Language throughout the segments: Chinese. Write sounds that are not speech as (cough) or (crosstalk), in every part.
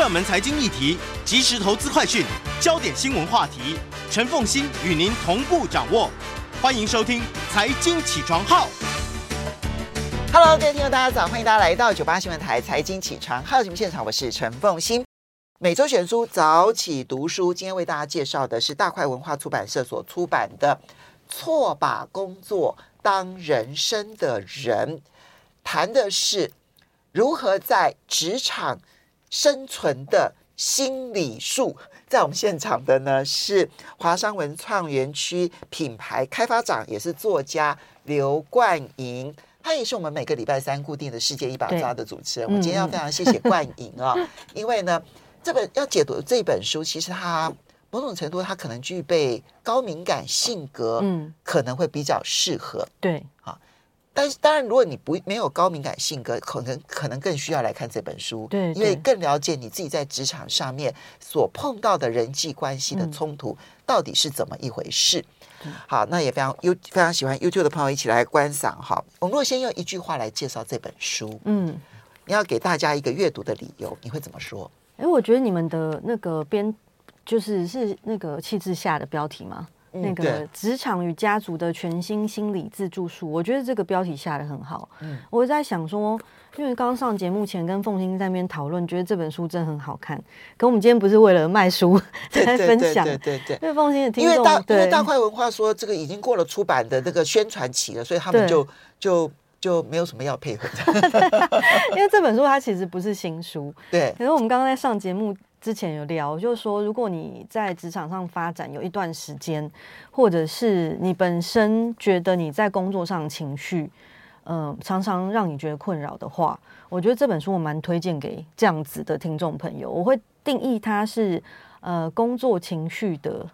热门财经议题、即时投资快讯、焦点新闻话题，陈凤欣与您同步掌握。欢迎收听《财经起床号》。Hello，各位听众，大家早！欢迎大家来到九八新闻台《财经起床号》节目现场，我是陈凤欣。每周选书早起读书，今天为大家介绍的是大块文化出版社所出版的《错把工作当人生的人》，谈的是如何在职场生存的心理术。在我们现场的呢是华商文创园区品牌开发长，也是作家刘冠莹。他也是我们每个礼拜三固定的世界一把抓的主持人。我今天要非常谢谢冠吟啊，(laughs) 因为呢，这本要解读这本书，其实它某种程度它可能具备高敏感性格，嗯，可能会比较适合。对，啊。但是当然，如果你不没有高敏感性格，可能可能更需要来看这本书，对，因为更了解你自己在职场上面所碰到的人际关系的冲突到底是怎么一回事。嗯、好，那也非常优非常喜欢 YouTube 的朋友一起来观赏哈。我们若先用一句话来介绍这本书，嗯，你要给大家一个阅读的理由，你会怎么说？哎，我觉得你们的那个编就是是那个气质下的标题吗？那个职场与家族的全新心理自助术，我觉得这个标题下的很好。嗯，我在想说，因为刚刚上节目前跟凤欣在那边讨论，觉得这本书真的很好看。可我们今天不是为了卖书 (laughs) 在分享，对对对，对，对，因为凤欣的听众，因为大因为大块文化说这个已经过了出版的这个宣传期了，所以他们就就就没有什么要配合的。(laughs) 因为这本书它其实不是新书，(laughs) 对。可是我们刚刚在上节目。之前有聊，就是说，如果你在职场上发展有一段时间，或者是你本身觉得你在工作上情绪，嗯、呃，常常让你觉得困扰的话，我觉得这本书我蛮推荐给这样子的听众朋友。我会定义它是呃工作情绪的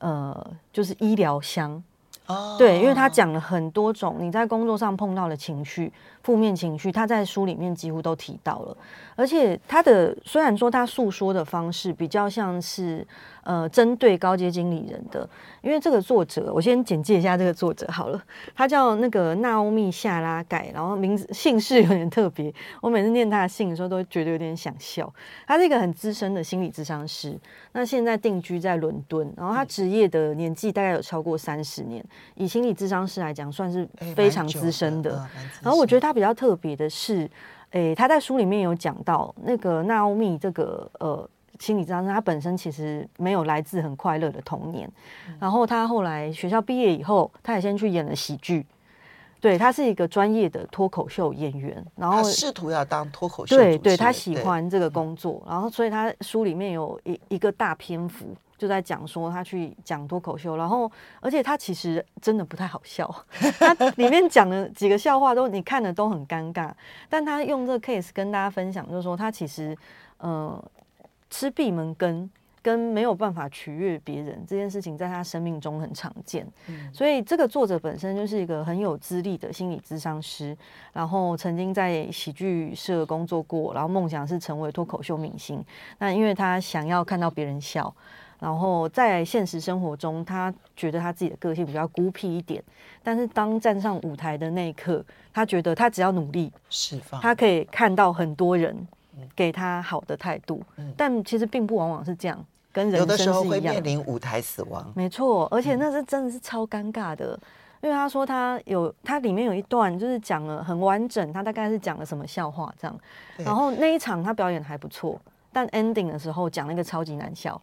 呃，就是医疗箱。哦，对，因为他讲了很多种你在工作上碰到的情绪。负面情绪，他在书里面几乎都提到了，而且他的虽然说他诉说的方式比较像是呃针对高阶经理人的，因为这个作者，我先简介一下这个作者好了，他叫那个纳欧米夏拉盖，然后名字姓氏有点特别，我每次念他的姓的时候都觉得有点想笑。他是一个很资深的心理咨商师，那现在定居在伦敦，然后他职业的年纪大概有超过三十年，以心理咨商师来讲算是非常资深的，然后我觉得他。比较特别的是，诶、欸，他在书里面有讲到，那个娜欧米这个呃心理咨商师，他本身其实没有来自很快乐的童年，嗯，然后他后来学校毕业以后，他也先去演了喜剧，对，他是一个专业的脱口秀演员，然后试图要当脱口秀，对，对他喜欢这个工作，然后所以他书里面有一一个大篇幅。就在讲说他去讲脱口秀，然后而且他其实真的不太好笑，(laughs) 他里面讲的几个笑话都你看的都很尴尬，但他用这个 case 跟大家分享，就是说他其实呃吃闭门羹跟没有办法取悦别人这件事情，在他生命中很常见，嗯，所以这个作者本身就是一个很有资历的心理咨商师，然后曾经在喜剧社工作过，然后梦想是成为脱口秀明星，那因为他想要看到别人笑。然后在现实生活中，他觉得他自己的个性比较孤僻一点，但是当站上舞台的那一刻，他觉得他只要努力释放，他可以看到很多人给他好的态度。嗯，但其实并不往往是这样，跟人生是一样，有的时候会面临舞台死亡。没错，而且那是真的是超尴尬的，因为他说他有他里面有一段就是讲了很完整，他大概是讲了什么笑话这样，然后那一场他表演还不错，但 ending 的时候讲了一个超级难笑。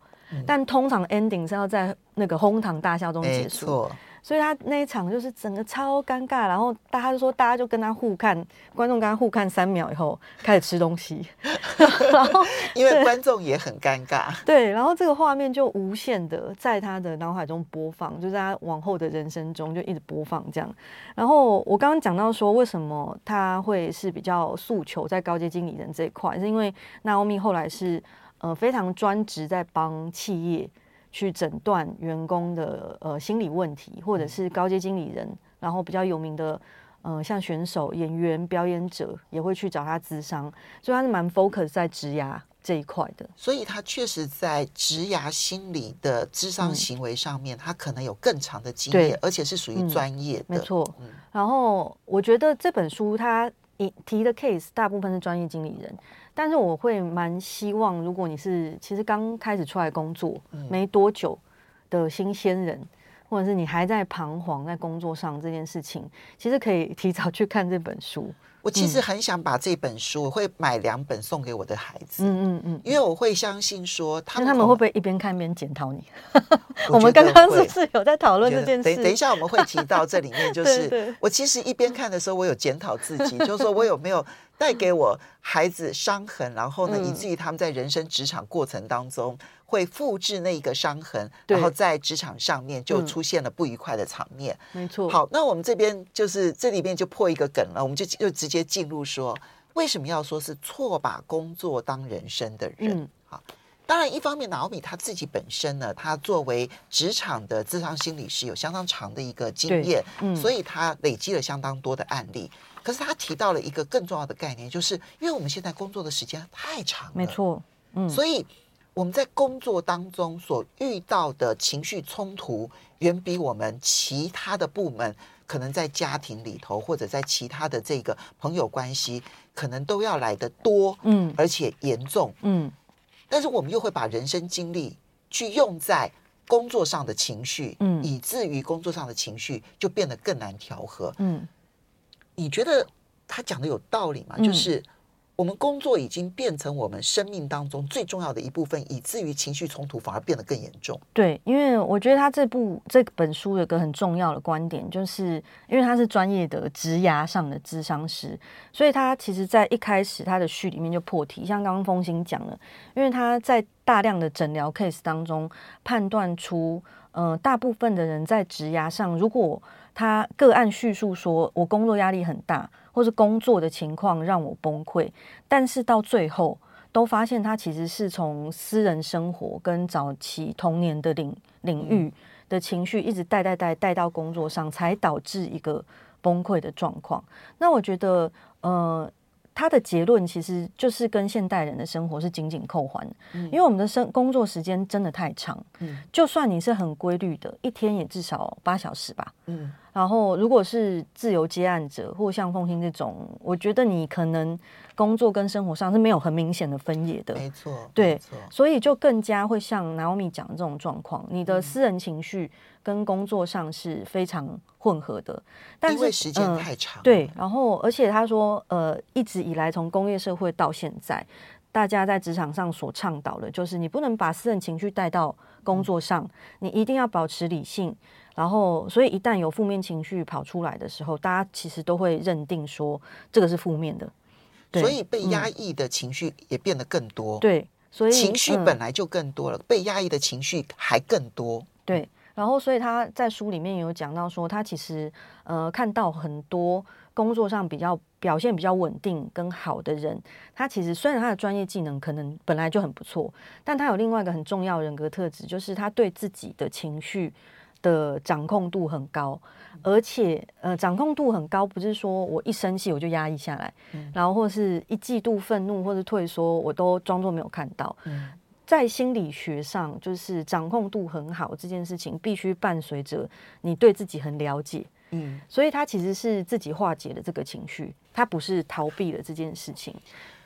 但通常 ending 是要在那个哄堂大笑中结束，所以他那一场就是整个超尴尬，然后大家就说，大家就跟他互看，观众跟他互看三秒以后开始吃东西，(laughs) 然后因为观众也很尴尬，对，然后这个画面就无限的在他的脑海中播放，就在他往后的人生中就一直播放这样。然后我刚刚讲到说，为什么他会是比较诉求在高阶经理人这一块，是因为 Naomi 后来是。呃，非常专职在帮企业去诊断员工的呃心理问题，或者是高阶经理人，然后比较有名的呃像选手、演员、表演者也会去找他咨商，所以他是蛮 focus 在职涯这一块的。所以他确实在职涯心理的咨商行为上面，嗯，他可能有更长的经验，而且是属于专业的。嗯，没错，嗯。然后我觉得这本书他提的 case 大部分是专业经理人。但是我会蛮希望，如果你是其实刚开始出来工作没多久的新鲜人，或者是你还在彷徨在工作上这件事情，其实可以提早去看这本书。我其实很想把这本书，我会买两本送给我的孩子。嗯嗯嗯，因为我会相信说，他们他们会不会一边看一边检讨你？(laughs) 我，我们刚刚是不是有在讨论这件事？等等一下我们会提到这里面，(laughs) 就是我其实一边看的时候，我有检讨自己，就是说我有没有带给我孩子伤痕，然后呢，以至于他们在人生职场过程当中。会复制那一个伤痕，然后在职场上面就出现了不愉快的场面。没错。好，那我们这边就是这里面就破一个梗了，我们就就直接进入说，为什么要说是错把工作当人生的人？好，当然一方面，Naomi 他自己本身呢，他作为职场的智商心理师，有相当长的一个经验，所以他累积了相当多的案例。可是他提到了一个更重要的概念，就是因为我们现在工作的时间太长了，没错，嗯，所以。我们在工作当中所遇到的情绪冲突，远比我们其他的部门可能在家庭里头，或者在其他的这个朋友关系，可能都要来得多，嗯，而且严重，嗯。但是我们又会把人生经历去用在工作上的情绪，嗯，以至于工作上的情绪就变得更难调和，嗯。你觉得他讲的有道理吗？就是。我们工作已经变成我们生命当中最重要的一部分，以至于情绪冲突反而变得更严重。对，因为我觉得他这部这本书有个很重要的观点，就是因为他是专业的职涯上的咨商师，所以他其实在一开始他的序里面就破题，像刚刚凤馨讲了，因为他在大量的诊疗 case 当中判断出，呃，大部分的人在职涯上，如果他个案叙述说我工作压力很大。或是工作的情况让我崩溃，但是到最后都发现他其实是从私人生活跟早期童年的领领域的情绪一直带带带带到工作上，才导致一个崩溃的状况。那我觉得，呃。他的结论其实就是跟现代人的生活是紧紧扣环，嗯，因为我们的生工作时间真的太长，嗯，就算你是很规律的，一天也至少八小时吧，嗯，然后如果是自由接案者或像凤馨这种，我觉得你可能工作跟生活上是没有很明显的分野的，没错，对，所以就更加会像 Naomi 讲的这种状况，你的私人情绪。跟工作上是非常混合的，但是因为时间太长，呃，对，然后而且他说，呃，一直以来从工业社会到现在，大家在职场上所倡导的就是你不能把私人情绪带到工作上，你一定要保持理性。然后，所以一旦有负面情绪跑出来的时候，大家其实都会认定说这个是负面的，所以被压抑的情绪也变得更多。对，所以情绪本来就更多了，嗯，被压抑的情绪还更多。对。然后，所以他在书里面有讲到说，他其实呃看到很多工作上比较表现比较稳定跟好的人，他其实虽然他的专业技能可能本来就很不错，但他有另外一个很重要人格特质，就是他对自己的情绪的掌控度很高，而且呃掌控度很高，不是说我一生气我就压抑下来，然后或是一嫉妒、愤怒或者退缩，我都装作没有看到。在心理学上，就是掌控度很好这件事情，必须伴随着你对自己很了解，嗯，所以他其实是自己化解了这个情绪，他不是逃避了这件事情，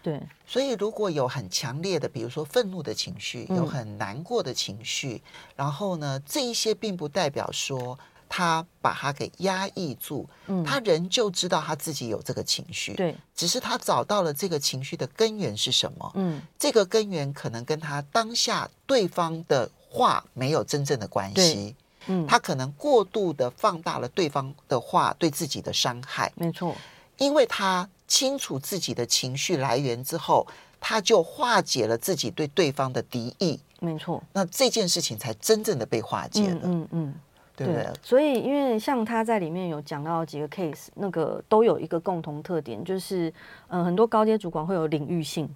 对。所以如果有很强烈的，比如说愤怒的情绪，有很难过的情绪，嗯，然后呢，这一些并不代表说。他把他给压抑住，嗯，他仍旧知道他自己有这个情绪，对，只是他找到了这个情绪的根源是什么，嗯，这个根源可能跟他当下对方的话没有真正的关系，嗯，他可能过度的放大了对方的话对自己的伤害，没错，因为他清楚自己的情绪来源之后，他就化解了自己对对方的敌意，没错，那这件事情才真正的被化解了，嗯嗯。嗯对，对，所以因为像他在里面有讲到几个 case，那个都有一个共同特点，就是嗯、呃，很多高阶主管会有领域性。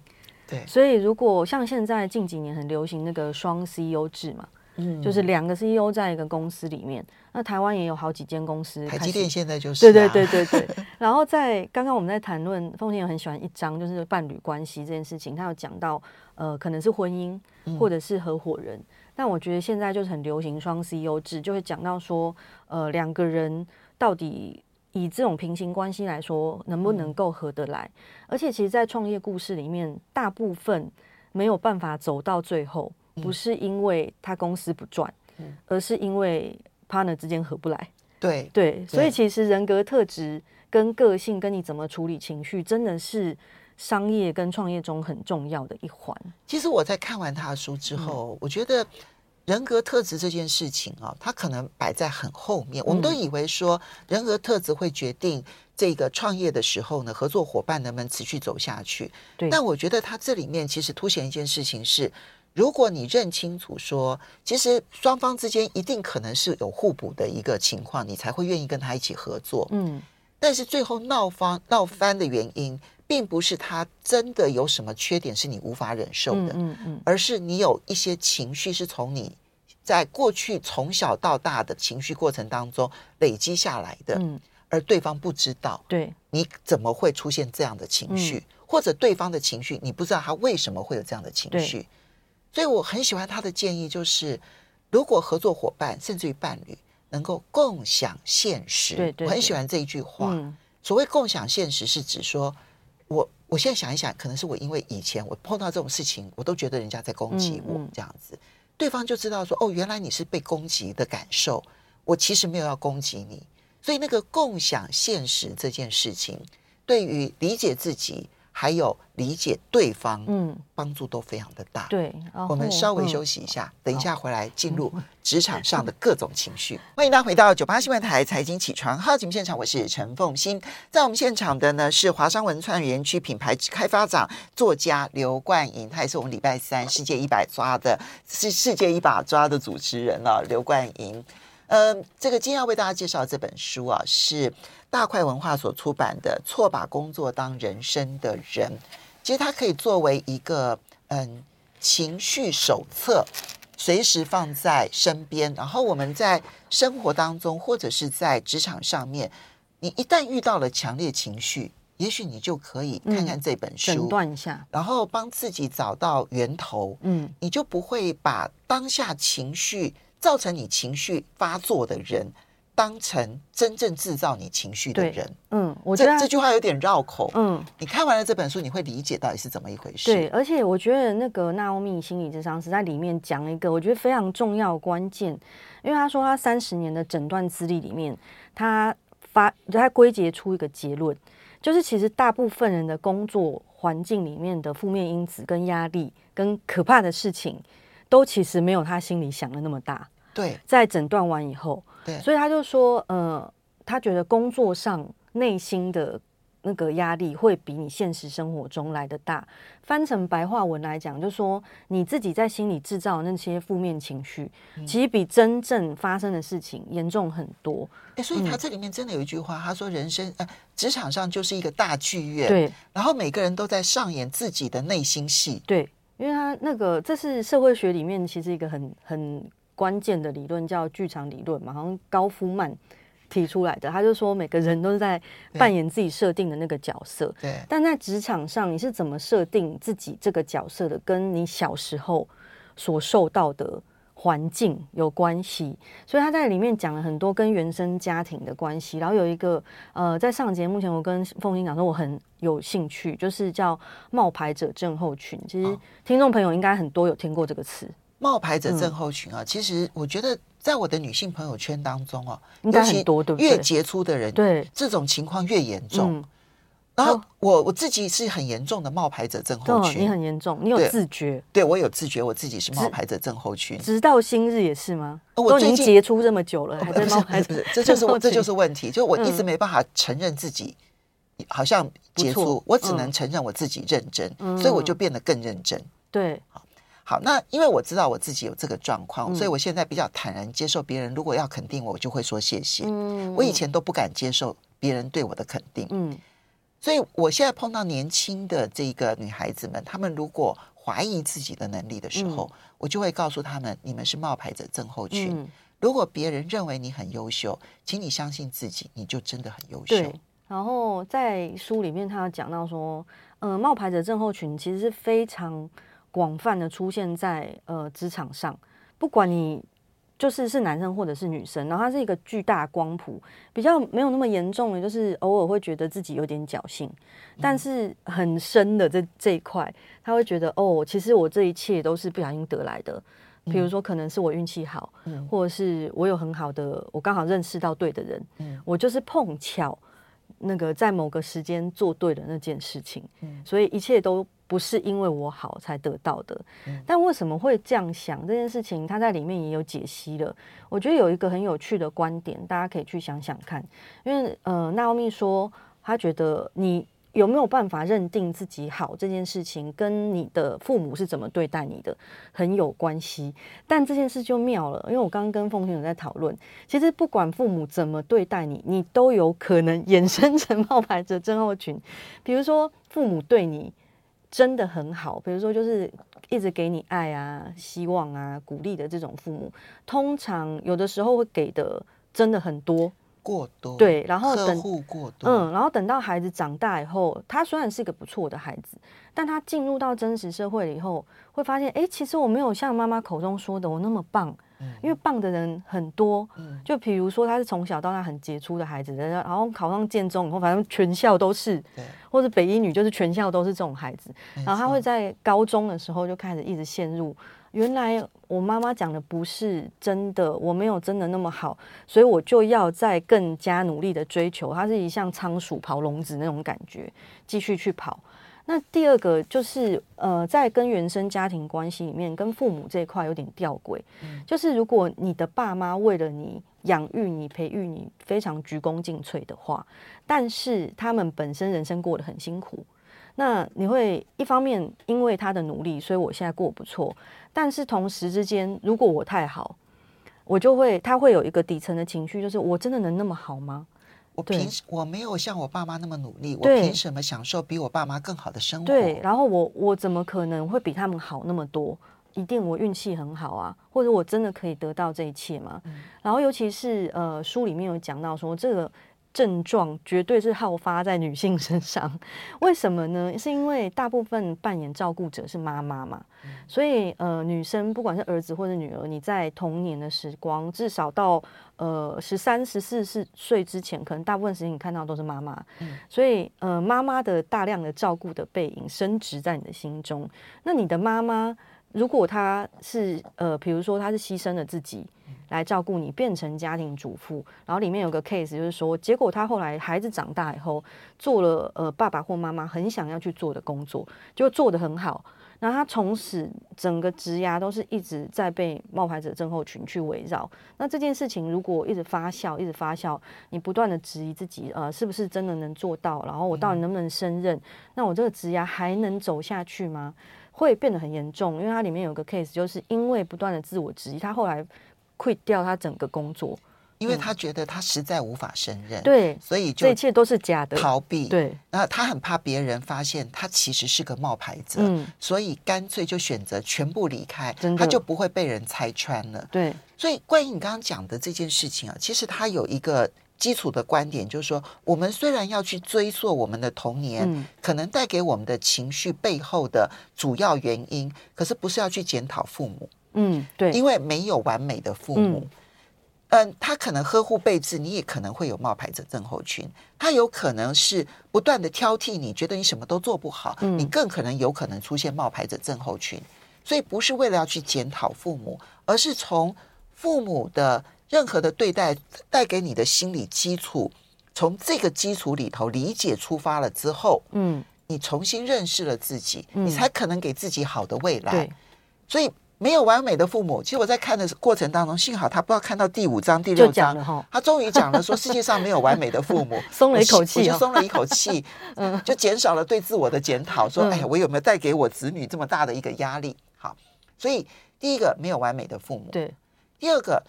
对，所以如果像现在近几年很流行那个双 CEO 制嘛，嗯，就是两个 CEO 在一个公司里面，那台湾也有好几间公司，台积电现在就是、啊，对对对对对。然后在刚刚我们在谈论，凤馨有很喜欢一章，就是伴侣关系这件事情，他有讲到呃，可能是婚姻或者是合伙人。嗯但我觉得现在就是很流行双 CEO 制，就会讲到说，呃，两个人到底以这种平行关系来说，能不能够合得来？嗯、而且，其实，在创业故事里面，大部分没有办法走到最后，不是因为他公司不赚，嗯、而是因为 partner 之间合不来。对对，所以其实人格特质跟个性，跟你怎么处理情绪，真的是商业跟创业中很重要的一环。其实我在看完他的书之后，嗯、我觉得。人格特质这件事情啊，它可能摆在很后面。我们都以为说人格特质会决定这个创业的时候呢，合作伙伴能不能持续走下去。对。但我觉得它这里面其实凸显一件事情是：如果你认清楚说，其实双方之间一定可能是有互补的一个情况，你才会愿意跟他一起合作。嗯。但是最后闹翻闹翻的原因，并不是他真的有什么缺点是你无法忍受的，嗯嗯，而是你有一些情绪是从你。在过去从小到大的情绪过程当中累积下来的，嗯，而对方不知道，对，你怎么会出现这样的情绪，嗯，或者对方的情绪你不知道他为什么会有这样的情绪，对所以我很喜欢他的建议，就是如果合作伙伴甚至于伴侣能够共享现实，对，对，对，我很喜欢这一句话。嗯，所谓共享现实，是指说我我现在想一想，可能是我因为以前我碰到这种事情，我都觉得人家在攻击我，嗯，这样子。对方就知道说，哦，原来你是被攻击的感受，我其实没有要攻击你，所以那个共享现实这件事情，对于理解自己。还有理解对方，嗯，帮助都非常的大。对，我们稍微休息一下，嗯、等一下回来进入 (laughs) 职场上的各种情绪。欢迎大家回到九八新闻台财经起床号节目现场，我是陈凤欣。在我们现场的呢是华商文创园区品牌开发长、作家刘冠莹，他也是我们礼拜三世界一百抓的，是世界一把抓的主持人啊，刘冠吟。嗯、呃，这个今天要为大家介绍这本书啊，是大块文化所出版的《错把工作当人生的人》。其实它可以作为一个嗯情绪手册，随时放在身边。然后我们在生活当中或者是在职场上面，你一旦遇到了强烈情绪，也许你就可以看看这本书，诊断一下，然后帮自己找到源头。嗯，你就不会把当下情绪。造成你情绪发作的人，当成真正制造你情绪的人。嗯，我觉得这，这句话有点绕口。嗯，你看完了这本书，你会理解到底是怎么一回事。对，而且我觉得那个纳欧米心理智商是在里面讲了一个我觉得非常重要的关键，因为他说他三十年的诊断资历里面，他发他归结出一个结论，就是其实大部分人的工作环境里面的负面因子跟压力跟可怕的事情。都其实没有他心里想的那么大。对，在诊断完以后，对，所以他就说，呃，他觉得工作上内心的那个压力会比你现实生活中来的大。翻成白话文来讲，就是说你自己在心里制造那些负面情绪，嗯、其实比真正发生的事情严重很多。哎，所以他这里面真的有一句话，嗯、他说：“人生呃，职场上就是一个大剧院，对，然后每个人都在上演自己的内心戏，对。”因为他那个，这是社会学里面其实一个很很关键的理论，叫剧场理论嘛，好像高夫曼提出来的。他就说，每个人都是在扮演自己设定的那个角色。对。但在职场上，你是怎么设定自己这个角色的？跟你小时候所受到的。环境有关系，所以他在里面讲了很多跟原生家庭的关系。然后有一个呃，在上节目前，我跟凤英讲说我很有兴趣，就是叫冒牌者症候群。其实听众朋友应该很多有听过这个词，冒牌者症候群啊。其实我觉得在我的女性朋友圈当中哦，应该很多，对不对？越杰出的人，对这种情况越严重。然后我我自己是很严重的冒牌者症候群，你很严重，你有自觉？对，我有自觉，我自己是冒牌者症候群。直到今日也是吗？我已经结出这么久了，还在冒牌这就是这就是问题，就我一直没办法承认自己好像结束，我只能承认我自己认真，所以我就变得更认真。对，好，好，那因为我知道我自己有这个状况，所以我现在比较坦然接受别人如果要肯定我，我就会说谢谢。嗯，我以前都不敢接受别人对我的肯定。嗯。所以，我现在碰到年轻的这个女孩子们，她们如果怀疑自己的能力的时候，嗯、我就会告诉她们：你们是冒牌者症候群。嗯、如果别人认为你很优秀，请你相信自己，你就真的很优秀。对。然后在书里面，他有讲到说，呃，冒牌者症候群其实是非常广泛的出现在呃职场上，不管你就是是男生或者是女生，然后它是一个巨大光谱，比较没有那么严重的，就是偶尔会觉得自己有点侥幸，但是很深的这这一块，他会觉得哦，其实我这一切都是不小心得来的，比如说可能是我运气好，嗯、或者是我有很好的，我刚好认识到对的人，嗯、我就是碰巧那个在某个时间做对的那件事情，嗯、所以一切都。不是因为我好才得到的，但为什么会这样想这件事情？他在里面也有解析了。我觉得有一个很有趣的观点，大家可以去想想看。因为呃，娜奥米说，他觉得你有没有办法认定自己好这件事情，跟你的父母是怎么对待你的很有关系。但这件事就妙了，因为我刚刚跟凤馨有在讨论，其实不管父母怎么对待你，你都有可能 (laughs) 衍生成冒牌者症候群。比如说父母对你。真的很好，比如说就是一直给你爱啊、希望啊、鼓励的这种父母，通常有的时候会给的真的很多，过多，对，然后等护过多，嗯，然后等到孩子长大以后，他虽然是一个不错的孩子，但他进入到真实社会了以后，会发现，哎，其实我没有像妈妈口中说的我那么棒。因为棒的人很多，就比如说他是从小到大很杰出的孩子，然后考上建中以后，反正全校都是，或者北一女就是全校都是这种孩子，然后他会在高中的时候就开始一直陷入，原来我妈妈讲的不是真的，我没有真的那么好，所以我就要再更加努力的追求，它是一项仓鼠跑笼子那种感觉，继续去跑。那第二个就是，呃，在跟原生家庭关系里面，跟父母这一块有点吊诡。嗯、就是如果你的爸妈为了你养育你、培育你，非常鞠躬尽瘁的话，但是他们本身人生过得很辛苦，那你会一方面因为他的努力，所以我现在过不错，但是同时之间，如果我太好，我就会他会有一个底层的情绪，就是我真的能那么好吗？我凭我没有像我爸妈那么努力，我凭什么享受比我爸妈更好的生活？对，然后我我怎么可能会比他们好那么多？一定我运气很好啊，或者我真的可以得到这一切吗？嗯、然后尤其是呃书里面有讲到说这个。症状绝对是好发在女性身上，为什么呢？是因为大部分扮演照顾者是妈妈嘛，所以呃，女生不管是儿子或者女儿，你在童年的时光，至少到呃十三、十四岁岁之前，可能大部分时间你看到都是妈妈，所以呃，妈妈的大量的照顾的背影深植在你的心中。那你的妈妈，如果她是呃，比如说她是牺牲了自己。来照顾你，变成家庭主妇，然后里面有个 case，就是说，结果他后来孩子长大以后，做了呃爸爸或妈妈很想要去做的工作，就做得很好。然后他从此整个职涯都是一直在被冒牌者症候群去围绕。那这件事情如果一直发酵，一直发酵，你不断的质疑自己，呃，是不是真的能做到？然后我到底能不能胜任？那我这个职涯还能走下去吗？会变得很严重，因为它里面有个 case，就是因为不断的自我质疑，他后来。Quit 掉他整个工作，因为他觉得他实在无法胜任，对，所以就这一切都是假的，逃避。对，然后他很怕别人发现他其实是个冒牌者，嗯，所以干脆就选择全部离开，他就不会被人拆穿了。对，所以关于你刚刚讲的这件事情啊，其实他有一个基础的观点，就是说，我们虽然要去追溯我们的童年，嗯，可能带给我们的情绪背后的主要原因，可是不是要去检讨父母。嗯，对，因为没有完美的父母，嗯，嗯，他可能呵护备至，你也可能会有冒牌者症候群。他有可能是不断的挑剔你，觉得你什么都做不好，嗯，你更可能有可能出现冒牌者症候群。所以不是为了要去检讨父母，而是从父母的任何的对待带给你的心理基础，从这个基础里头理解出发了之后，嗯，你重新认识了自己，嗯，你才可能给自己好的未来。所以。没有完美的父母。其实我在看的过程当中，幸好他不知道看到第五章、第六章，他终于讲了说世界上没有完美的父母，(laughs) 松了一口气，就松了一口气，嗯，就减少了对自我的检讨，说哎呀，我有没有带给我子女这么大的一个压力？好，所以第一个没有完美的父母，对，第二个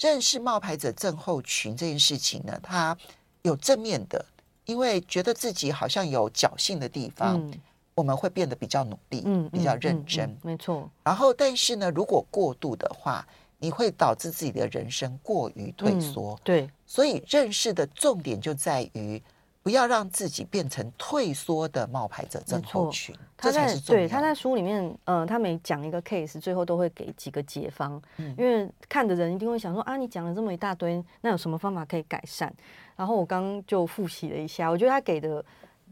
认识冒牌者症候群这件事情呢，他有正面的，因为觉得自己好像有侥幸的地方。嗯我们会变得比较努力，嗯，比较认真，没错。然后，但是呢，如果过度的话，你会导致自己的人生过于退缩。对，所以认识的重点就在于不要让自己变成退缩的冒牌者症候群。他在这才是重要。对他在书里面，呃，他每讲一个 case，最后都会给几个解方，嗯、因为看的人一定会想说啊，你讲了这么一大堆，那有什么方法可以改善？然后我刚刚就复习了一下，我觉得他给的。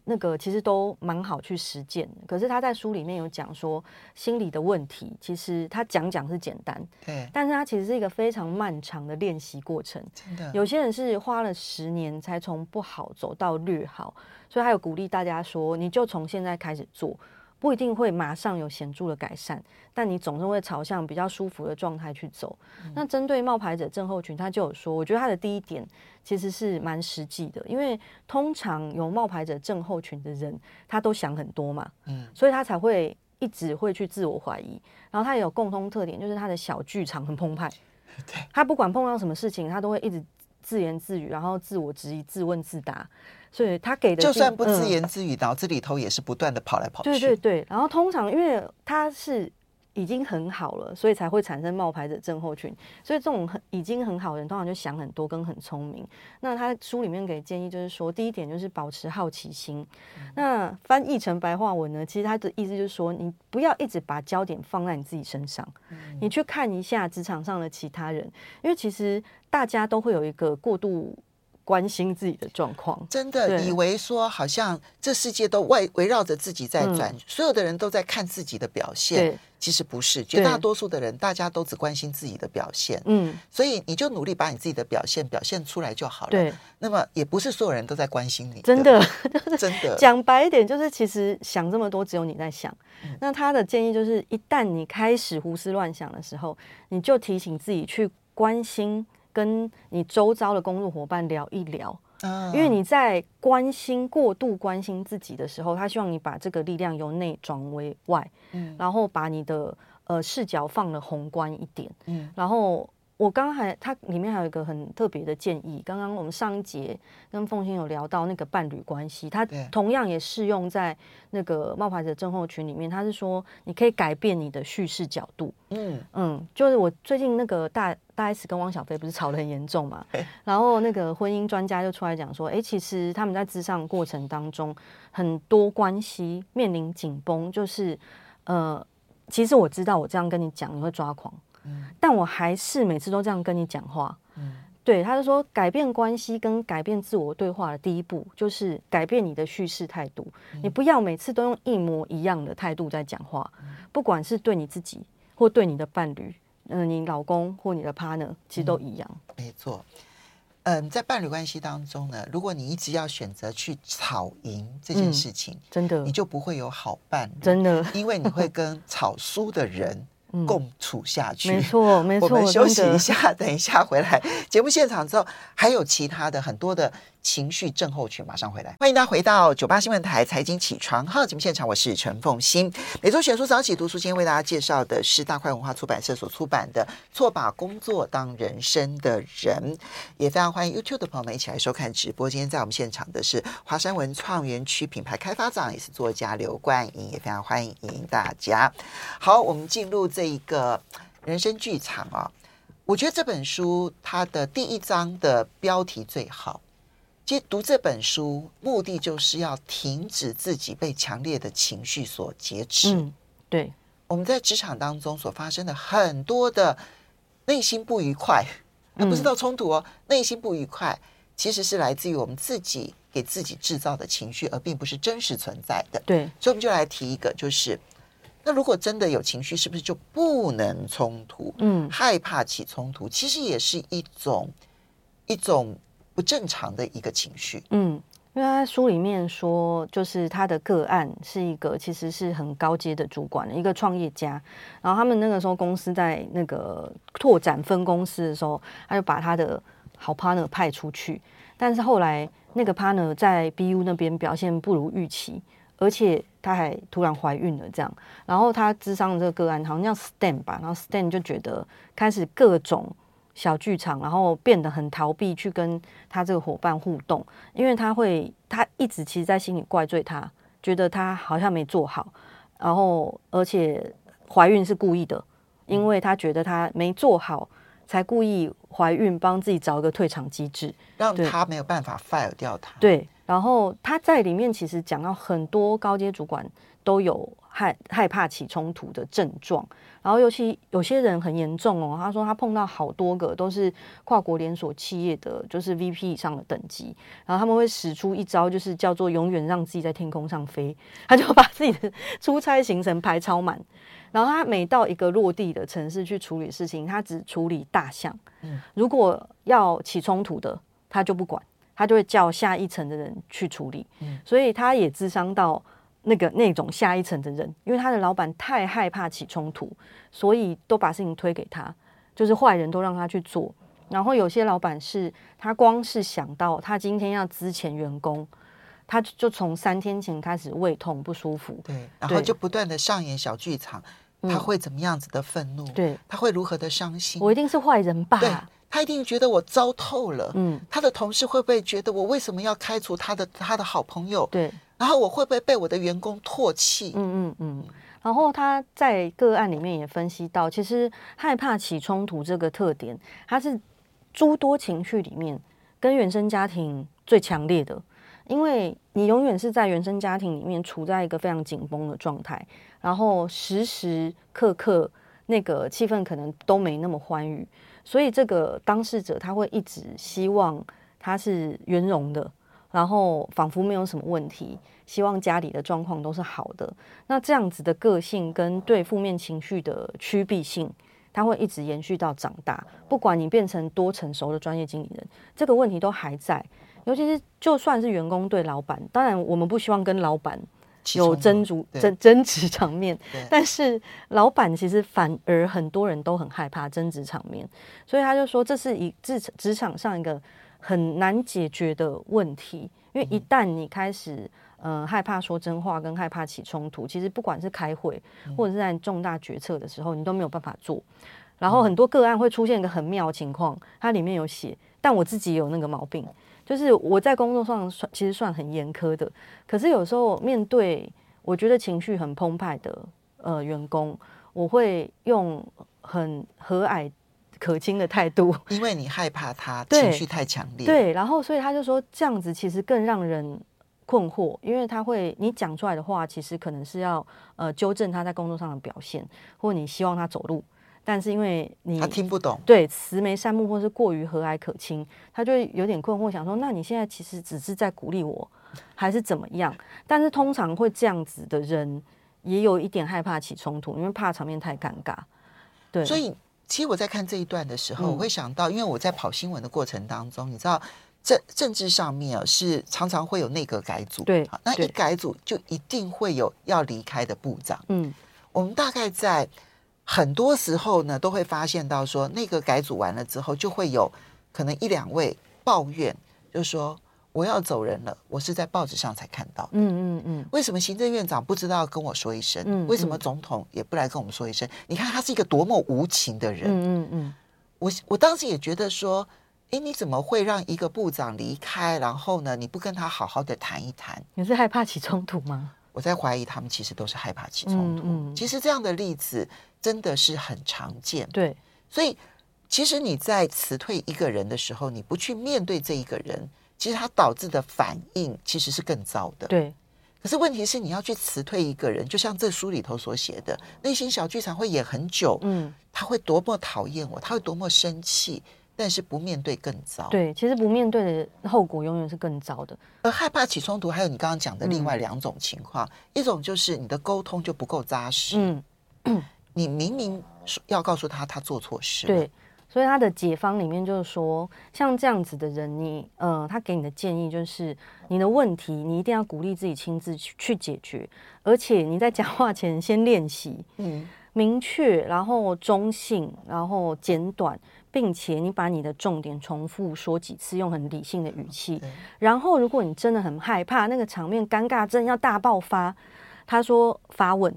那个其实都蛮好去实践的，可是他在书里面有讲说，心理的问题其实他讲讲是简单，对，但是他其实是一个非常漫长的练习过程。真的，有些人是花了十年才从不好走到略好，所以他有鼓励大家说，你就从现在开始做。不一定会马上有显著的改善，但你总是会朝向比较舒服的状态去走。嗯、那针对冒牌者症候群，他就有说，我觉得他的第一点其实是蛮实际的，因为通常有冒牌者症候群的人，他都想很多嘛，嗯，所以他才会一直会去自我怀疑。然后他也有共通特点，就是他的小剧场很澎湃，(laughs) 对，他不管碰到什么事情，他都会一直自言自语，然后自我质疑、自问自答。所以他给的，就算不自言自语，脑子里头也是不断的跑来跑去。对对对，然后通常因为他是已经很好了，所以才会产生冒牌者症候群。所以这种很已经很好的人，通常就想很多，跟很聪明。那他书里面给建议就是说，第一点就是保持好奇心。那翻译成白话文呢，其实他的意思就是说，你不要一直把焦点放在你自己身上，你去看一下职场上的其他人，因为其实大家都会有一个过度。关心自己的状况，真的以为说好像这世界都外围绕着自己在转，嗯、所有的人都在看自己的表现，其实不是，绝大多数的人大家都只关心自己的表现，嗯，所以你就努力把你自己的表现表现出来就好了。对，那么也不是所有人都在关心你，真的，真的。(laughs) (laughs) 讲白一点，就是其实想这么多，只有你在想。嗯、那他的建议就是，一旦你开始胡思乱想的时候，你就提醒自己去关心。跟你周遭的工作伙伴聊一聊，因为你在关心过度关心自己的时候，他希望你把这个力量由内转为外，嗯，然后把你的呃视角放得宏观一点，嗯，然后。我刚刚还，它里面还有一个很特别的建议。刚刚我们上一节跟凤馨有聊到那个伴侣关系，它同样也适用在那个冒牌者症候群里面。他是说，你可以改变你的叙事角度。嗯嗯，就是我最近那个大大 S 跟汪小菲不是吵得很严重嘛？(laughs) 然后那个婚姻专家就出来讲说，哎，其实他们在咨商过程当中，很多关系面临紧绷，就是呃，其实我知道我这样跟你讲，你会抓狂。但我还是每次都这样跟你讲话。嗯，对，他就说，改变关系跟改变自我对话的第一步，就是改变你的叙事态度。嗯，你不要每次都用一模一样的态度在讲话，不管是对你自己或对你的伴侣，嗯，呃，你老公或你的 partner，其实都一样。嗯，没错。嗯，在伴侣关系当中呢，如果你一直要选择去吵赢这件事情，嗯，真的，你就不会有好伴侣，真的，因为你会跟吵输的人。(laughs) 共处下去，没错，没错。我们休息一下，等一下回来。节目现场之后，还有其他的很多的。情绪症候群，马上回来。欢迎大家回到九八新闻台财经起床号节目现场，我是陈凤欣。每周选书早起读书，今天为大家介绍的是大块文化出版社所出版的《错把工作当人生的人》，也非常欢迎 YouTube 的朋友们一起来收看直播。今天在我们现场的是华山文创园区品牌开发长，也是作家刘冠莹，也非常欢迎大家。好，我们进入这一个人生剧场啊。我觉得这本书它的第一章的标题最好。其实读这本书，目的就是要停止自己被强烈的情绪所劫持。嗯，对。我们在职场当中所发生的很多的内心不愉快，那不是到冲突哦。内心不愉快其实是来自于我们自己给自己制造的情绪，而并不是真实存在的。对。所以我们就来提一个，就是那如果真的有情绪，是不是就不能冲突？嗯，害怕起冲突，其实也是一种一种。不正常的一个情绪，嗯，因为他书里面说，就是他的个案是一个其实是很高阶的主管一个创业家，然后他们那个时候公司在那个拓展分公司的时候，他就把他的好 partner 派出去，但是后来那个 partner 在 BU 那边表现不如预期，而且他还突然怀孕了，这样，然后他咨商的这个个案好像叫 Stan 吧，然后 Stan 就觉得开始各种。小剧场，然后变得很逃避去跟他这个伙伴互动，因为他会，他一直其实在心里怪罪他，觉得他好像没做好，然后而且怀孕是故意的，因为他觉得他没做好，才故意怀孕，帮自己找一个退场机制，让他没有办法 fire 掉他。对，然后他在里面其实讲到很多高阶主管都有害害怕起冲突的症状，然后尤其有些人很严重哦，他说他碰到好多个都是跨国连锁企业的，就是 VP 以上的等级，然后他们会使出一招，就是叫做永远让自己在天空上飞，他就把自己的出差行程排超满，然后他每到一个落地的城市去处理事情，他只处理大项，如果要起冲突的，他就不管。他就会叫下一层的人去处理，嗯、所以他也智商到那个那种下一层的人，因为他的老板太害怕起冲突，所以都把事情推给他，就是坏人都让他去做。然后有些老板是他光是想到他今天要资遣员工，他就从三天前开始胃痛不舒服，对，然后就不断的上演小剧场，他会怎么样子的愤怒？对，他会如何的伤心？我一定是坏人吧？他一定觉得我糟透了。嗯，他的同事会不会觉得我为什么要开除他的他的好朋友？对，然后我会不会被我的员工唾弃？嗯嗯嗯。然后他在个案里面也分析到，其实害怕起冲突这个特点，它是诸多情绪里面跟原生家庭最强烈的，因为你永远是在原生家庭里面处在一个非常紧绷的状态，然后时时刻刻那个气氛可能都没那么欢愉。所以这个当事者他会一直希望他是圆融的，然后仿佛没有什么问题，希望家里的状况都是好的。那这样子的个性跟对负面情绪的趋避性，它会一直延续到长大。不管你变成多成熟的专业经理人，这个问题都还在。尤其是就算是员工对老板，当然我们不希望跟老板。有争执争争执场面，但是老板其实反而很多人都很害怕争执场面，所以他就说这是一职职场上一个很难解决的问题，因为一旦你开始呃害怕说真话跟害怕起冲突，其实不管是开会或者是在重大决策的时候，你都没有办法做。然后很多个案会出现一个很妙的情况，它里面有写，但我自己也有那个毛病。就是我在工作上算其实算很严苛的，可是有时候面对我觉得情绪很澎湃的呃员工，我会用很和蔼可亲的态度，因为你害怕他情绪太强烈。对，然后所以他就说这样子其实更让人困惑，因为他会你讲出来的话其实可能是要呃纠正他在工作上的表现，或你希望他走路。但是因为你他听不懂，对慈眉善目或是过于和蔼可亲，他就有点困惑，想说：那你现在其实只是在鼓励我，还是怎么样？但是通常会这样子的人，也有一点害怕起冲突，因为怕场面太尴尬。对，所以其实我在看这一段的时候，我会想到，因为我在跑新闻的过程当中，你知道政政治上面啊，是常常会有内阁改组，对，那一改组就一定会有要离开的部长。嗯，我们大概在。很多时候呢，都会发现到说，那个改组完了之后，就会有可能一两位抱怨，就是说我要走人了，我是在报纸上才看到。嗯嗯嗯。为什么行政院长不知道跟我说一声？嗯。为什么总统也不来跟我们说一声？你看他是一个多么无情的人。嗯嗯嗯。我我当时也觉得说，诶，你怎么会让一个部长离开？然后呢，你不跟他好好的谈一谈？你是害怕起冲突吗？我在怀疑他们其实都是害怕起冲突。嗯嗯。其实这样的例子。真的是很常见，对，所以其实你在辞退一个人的时候，你不去面对这一个人，其实他导致的反应其实是更糟的。对，可是问题是你要去辞退一个人，就像这书里头所写的，内心小剧场会演很久，嗯，他会多么讨厌我，他会多么生气，但是不面对更糟。对，其实不面对的后果永远是更糟的。而害怕起冲突，还有你刚刚讲的另外两种情况，嗯，一种就是你的沟通就不够扎实，嗯。你明明要告诉他他做错事，对，所以他的解方里面就是说，像这样子的人，你呃，他给你的建议就是，你的问题你一定要鼓励自己亲自去去解决，而且你在讲话前先练习，嗯，明确，然后中性，然后简短，并且你把你的重点重复说几次，用很理性的语气，然后如果你真的很害怕那个场面尴尬症要大爆发，他说发问。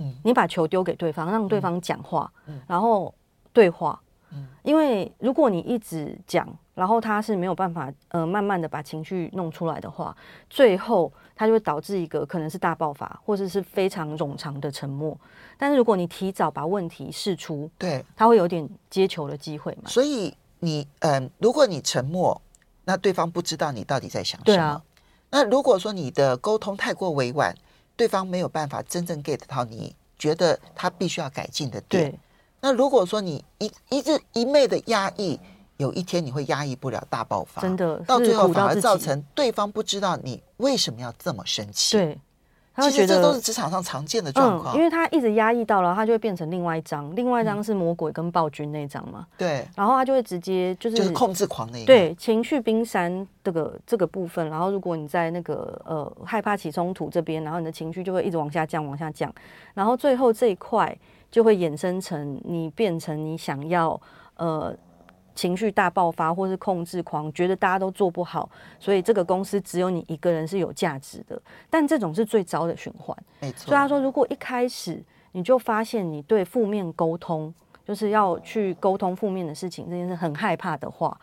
嗯你把球丢给对方，让对方讲话，嗯、然后对话。嗯、因为如果你一直讲，然后他是没有办法呃慢慢的把情绪弄出来的话，最后他就会导致一个可能是大爆发，或者是非常冗长的沉默。但是如果你提早把问题释出，对，他会有点接球的机会嘛。所以你嗯、呃，如果你沉默，那对方不知道你到底在想什么。对啊那如果说你的沟通太过委婉，对方没有办法真正 get 到你觉得他必须要改进的点。对那如果说你一一直一昧的压抑，有一天你会压抑不了大爆发，真的到最后反而造成对方不知道你为什么要这么生气。对。其实这都是职场上常见的状况，嗯，因为他一直压抑到了，他就会变成另外一张，另外一张是魔鬼跟暴君那张嘛。对，然后他就会直接就是就是控制狂那一个。对，情绪冰山这个这个部分，然后如果你在那个呃害怕起冲突这边，然后你的情绪就会一直往下降，往下降，然后最后这一块就会衍生成你变成你想要呃。情绪大爆发，或是控制狂，觉得大家都做不好，所以这个公司只有你一个人是有价值的。但这种是最糟的循环。没错。所以他说，如果一开始你就发现你对负面沟通，就是要去沟通负面的事情，这件事很害怕的话，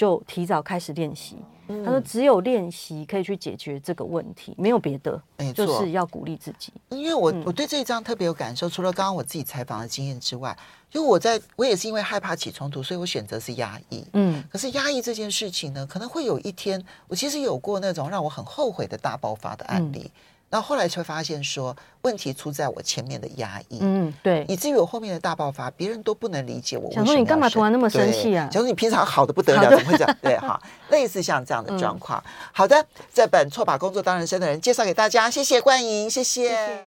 就提早开始练习。他说：“只有练习可以去解决这个问题，没有别的，就是要鼓励自己。因为我我对这一章特别有感受，除了刚刚我自己采访的经验之外，因为我在我也是因为害怕起冲突，所以我选择是压抑。嗯，可是压抑这件事情呢，可能会有一天，我其实有过那种让我很后悔的大爆发的案例。”然后后来才发现说，问题出在我前面的压抑，嗯，对，以至于我后面的大爆发，别人都不能理解我。想说你干嘛突然那么生气啊？想说你平常好的不得了，怎么会这样？(laughs) 对哈，类似像这样的状况。嗯、好的，这本《错把工作当人生的人》介绍给大家，谢谢冠莹，谢谢。谢谢